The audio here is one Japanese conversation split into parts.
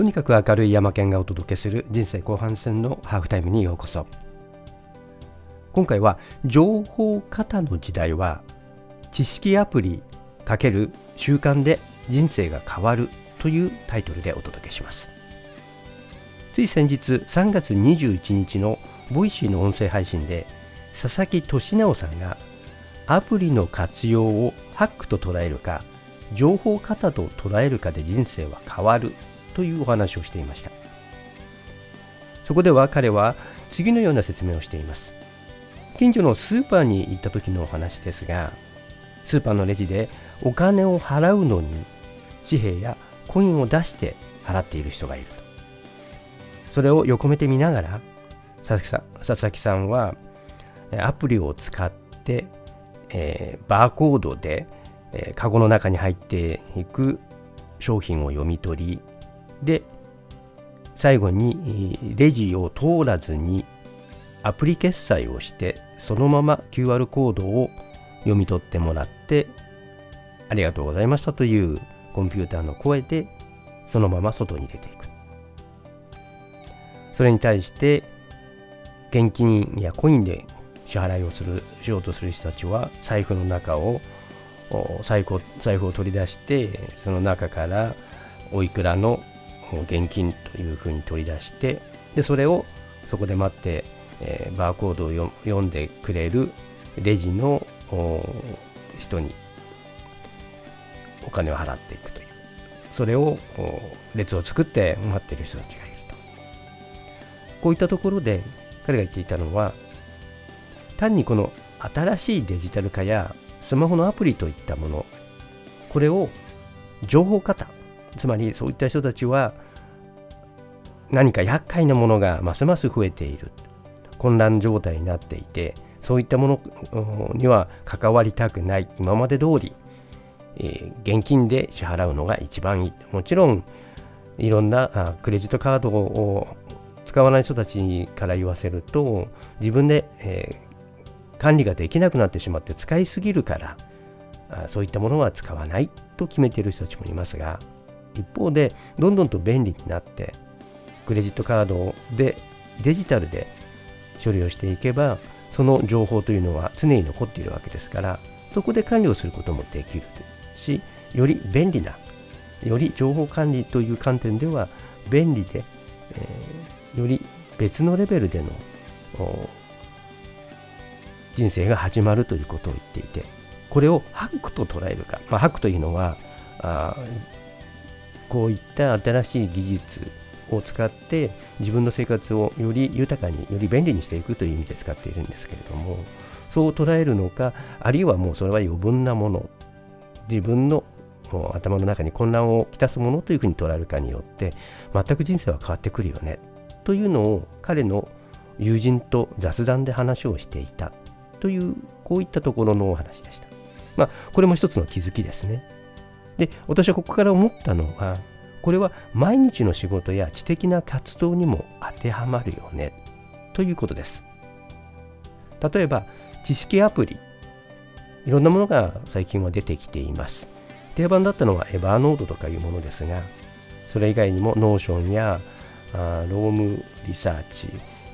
とにかく明るい山県がお届けする人生後半戦のハーフタイムにようこそ。今回は情報過多の時代は知識アプリ×習慣で人生が変わるというタイトルでお届けします。つい先日3月21日の Voicyの音声配信で佐々木俊尚さんがアプリの活用をハックと捉えるか情報型と捉えるかで人生は変わるというお話をしていました。そこでは彼は次のような説明をしています。近所のスーパーに行った時のお話ですがスーパーのレジでお金を払うのに紙幣やコインを出して払っている人がいると。それを横目で見ながら佐々木さんはアプリを使って、えー、バーコードで、えー、カゴの中に入っていく商品を読み取りで最後にレジを通らずにアプリ決済をしてそのまま QR コードを読み取ってもらってありがとうございましたというコンピューターの声でそのまま外に出ていく。それに対して現金やコインで支払いをするしようとする人たちは財布の中を財布財布を取り出してその中からおいくらの現金というふうに取り出してでそれをそこで待って、えー、バーコードを読んでくれるレジの人にお金を払っていくという。それを列を作って待ってる人たちがいると。こういったところで彼が言っていたのは単にこの新しいデジタル化やスマホのアプリといったものこれを情報型つまりそういった人たちは何か厄介なものがますます増えている。混乱状態になっていてそういったものには関わりたくない。今まで通り、えー、現金で支払うのが一番いい。もちろんいろんなクレジットカードを使わない人たちから言わせると自分で、えー、管理ができなくなってしまって使いすぎるからそういったものは使わないと決めている人たちもいますが一方でどんどんと便利になってクレジットカードでデジタルで処理をしていけばその情報というのは常に残っているわけですからそこで管理をすることもできるしより便利なより情報管理という観点では便利で、えー、より別のレベルでの人生が始まるということを言っていてこれをハックと捉えるか、まあ、ハックというのはあこういった新しい技術を使って自分の生活をより豊かにより便利にしていくという意味で使っているんですけれどもそう捉えるのかあるいはもうそれは余分なもの自分の頭の中に混乱をきたすものというふうに捉えるかによって全く人生は変わってくるよねというのを彼の友人と雑談で話をしていたというこういったところのお話でした。まあこれも一つの気づきですね。で私はここから思ったのはこれは毎日の仕事や知的な活動にも当てはまるよねということです。例えば知識アプリいろんなものが最近は出てきています。定番だったのは Evernoteとかいうものですがそれ以外にも Notionやあ Roam Research、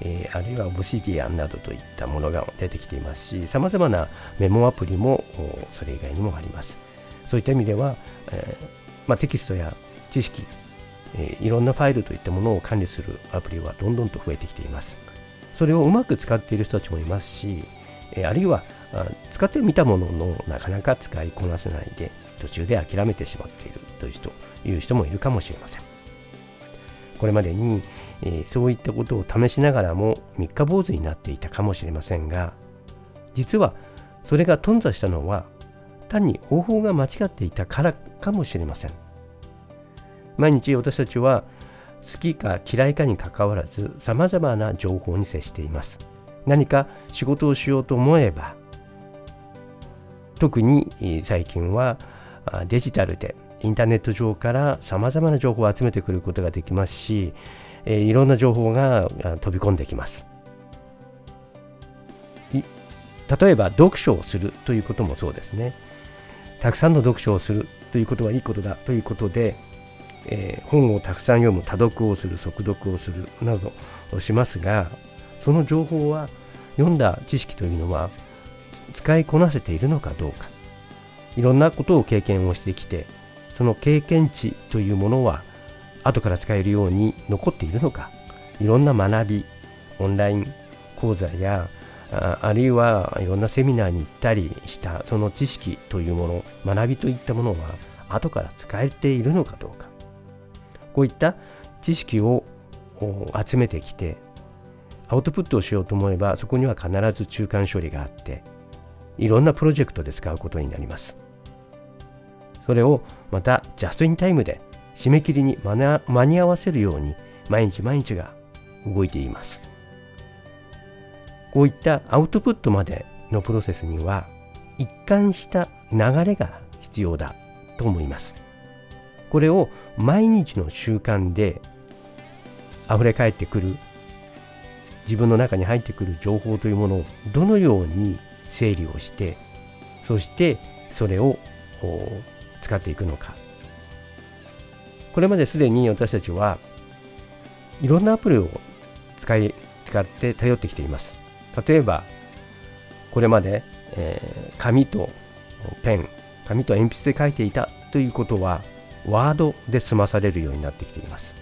え、あるいは Obsidian などといったものが出てきていますしさまざまなメモアプリもそれ以外にもあります。そういった意味では、えーまあ、テキストや知識、えー、いろんなファイルといったものを管理するアプリはどんどんと増えてきています。それをうまく使っている人たちもいますし、えー、あるいは使ってみたもののなかなか使いこなせないで途中で諦めてしまっているという人いう人もいるかもしれません。これまでに、えー、そういったことを試しながらも三日坊主になっていたかもしれませんが実はそれが頓挫したのは単に方法が間違っていたからかもしれません。毎日私たちは好きか嫌いかにかかわらず様々な情報に接しています。何か仕事をしようと思えば特に最近はデジタルでインターネット上から様々な情報を集めてくることができますしいろんな情報が飛び込んできます。例えば読書をするということもそうですね。たくさんの読書をするということはいいことだということでえー、本をたくさん読む多読をする速読をするなどをしますがその情報は読んだ知識というのは使いこなせているのかどうか。いろんなことを経験をしてきてその経験値というものは後から使えるように残っているのか。いろんな学びオンライン講座やああるいはいろんなセミナーに行ったりしたその知識というもの学びといったものは後から使えているのかどうか。こういった知識を集めてきてアウトプットをしようと思えばそこには必ず中間処理があっていろんなプロジェクトで使うことになります。それをまたジャストインタイムで締め切りに間に合わせるように毎日毎日が動いています。こういったアウトプットまでのプロセスには一貫した流れが必要だと思います。これを毎日の習慣で溢れ返ってくる自分の中に入ってくる情報というものをどのように整理をしてそしてそれを使っていくのか。これまですでに私たちはいろんなアプリを使い使って頼ってきています。例えばこれまで、えー、紙とペン紙と鉛筆で書いていたということはワードで済まされるようになってきています。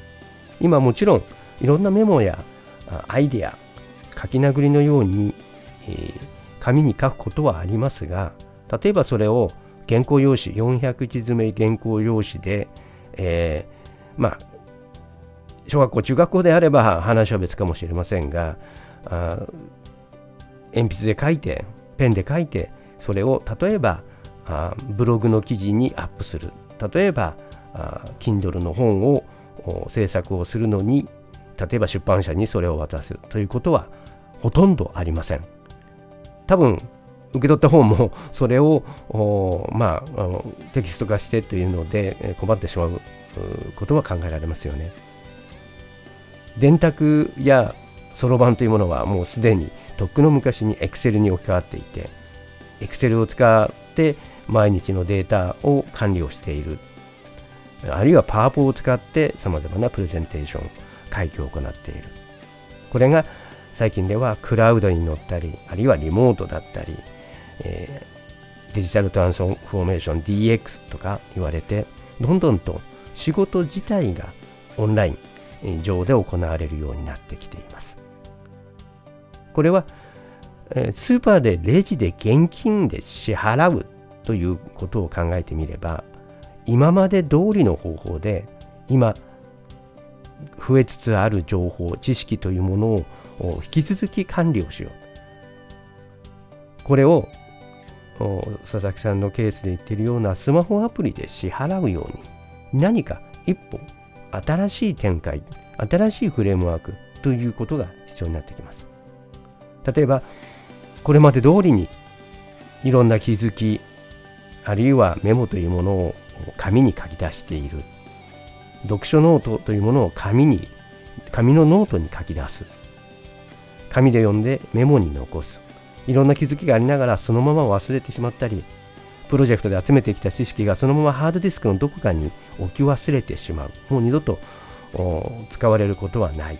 今もちろんいろんなメモやアイデア書き殴りのように、えー、紙に書くことはありますが例えばそれを原稿用紙400字詰め原稿用紙で、えー、まあ小学校中学校であれば話は別かもしれませんがあ鉛筆で書いてペンで書いてそれを例えばあブログの記事にアップする。例えばあ Kindle の本を制作をするのに例えば出版社にそれを渡す。ということはほとんどありません。多分受け取った方も それをまあテキスト化してというので困ってしまうことは考えられますよね。電卓やそろばんというものはもうすでにとっくの昔に Excel に置き換わっていて Excel を使って毎日のデータを管理をしている。あるいはパワポを使ってさまざまなプレゼンテーション会議を行っている。これが最近ではクラウドに乗ったりあるいはリモートだったり、えー、デジタルトランスフォーメーション DX とか言われてどんどんと仕事自体がオンライン上で行われるようになってきています。これはえスーパーでレジで現金で支払うということを考えてみれば今まで通りの方法で今増えつつある情報知識というものを引き続き管理をしよう。これを佐々木さんのケースで言ってるようなスマホアプリで支払うように何か一歩新しい展開新しいフレームワークということが必要になってきます。例えばこれまで通りにいろんな気づきあるいはメモというものを紙に書き出している。読書ノートというものを紙に紙のノートに書き出す。紙で読んでメモに残す。いろんな気づきがありながらそのまま忘れてしまったりプロジェクトで集めてきた知識がそのままハードディスクのどこかに置き忘れてしまう。もう二度と使われることはない。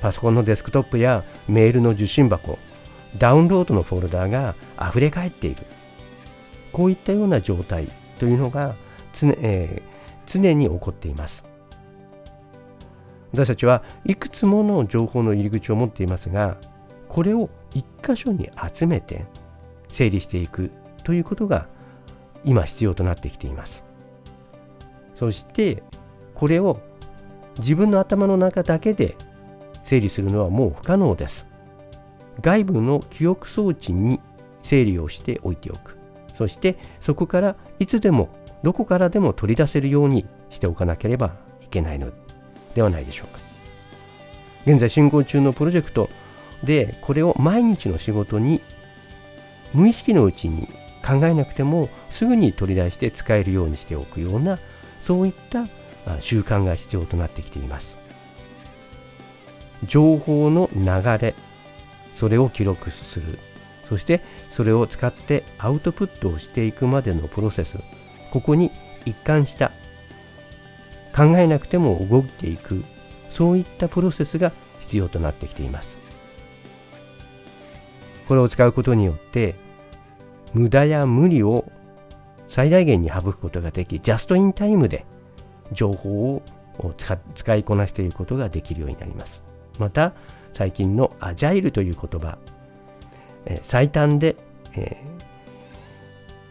パソコンのデスクトップやメールの受信箱ダウンロードのフォルダーが溢れ返っている。こういったような状態というのが常,、えー、常に起こっています。私たちはいくつもの情報の入り口を持っていますがこれを一箇所に集めて整理していくということが今必要となってきています。そしてこれを自分の頭の中だけで整理するのはもう不可能です。外部の記憶装置に整理をしておいておく。そしてそこからいつでもどこからでも取り出せるようにしておかなければいけないのではないでしょうか。現在進行中のプロジェクトでこれを毎日の仕事に無意識のうちに考えなくてもすぐに取り出して使えるようにしておくようなそういった習慣が必要となってきています。情報の流れそれを記録する。そしてそれを使ってアウトプットをしていくまでのプロセス。ここに一貫した考えなくても動いていく。そういったプロセスが必要となってきています。これを使うことによって無駄や無理を最大限に省くことができジャストインタイムで情報を使いこなしていることができるようになります。また最近のアジャイルという言葉え最短で、え、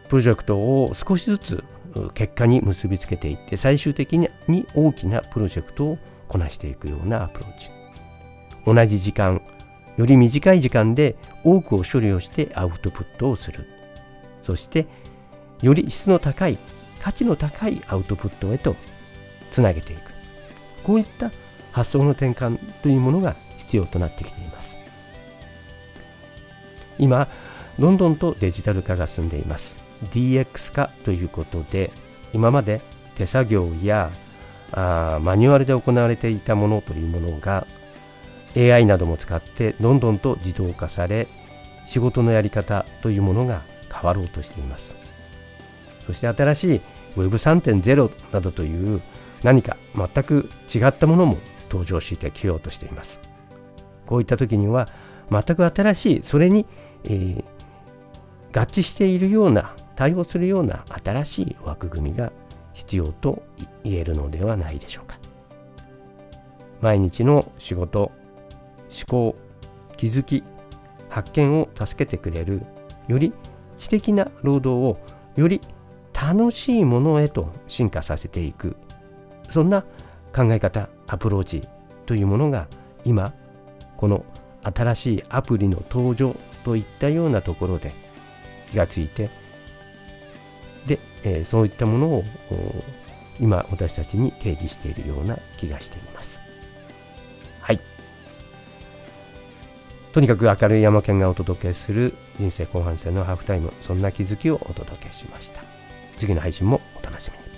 プロジェクトを少しずつ結果に結びつけていって最終的に大きなプロジェクトをこなしていくようなアプローチ。同じ時間より短い時間で多くを処理をしてアウトプットをする。そしてより質の高い価値の高いアウトプットへとつなげていく。こういった発想の転換というものが必要となってきています。今どんどんとデジタル化が進んでいます。DX 化ということで今まで手作業やあマニュアルで行われていたものというものが AI なども使ってどんどんと自動化され仕事のやり方というものが変わろうとしています。そして新しい Web3.0 などという何か全く違ったものも登場してきようとしています。こういった時には全く新しいそれに、えー、合致しているような対応するような新しい枠組みが必要と言えるのではないでしょうか。毎日の仕事思考気づき発見を助けてくれるより知的な労働をより楽しいものへと進化させていく。そんな考え方アプローチというものが今この新しいアプリの登場といったようなところで気がついてで、えー、そういったものを今私たちに提示しているような気がしています。はい。とにかく明るい山県がお届けする人生後半戦のハーフタイム、そんな気づきをお届けしました。次の配信もお楽しみに。